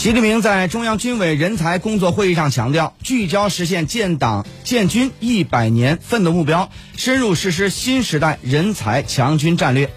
习近平在中央军委人才工作会议上强调聚焦实现建党建军一百年奋斗目标深入实施新时代人才强军战略。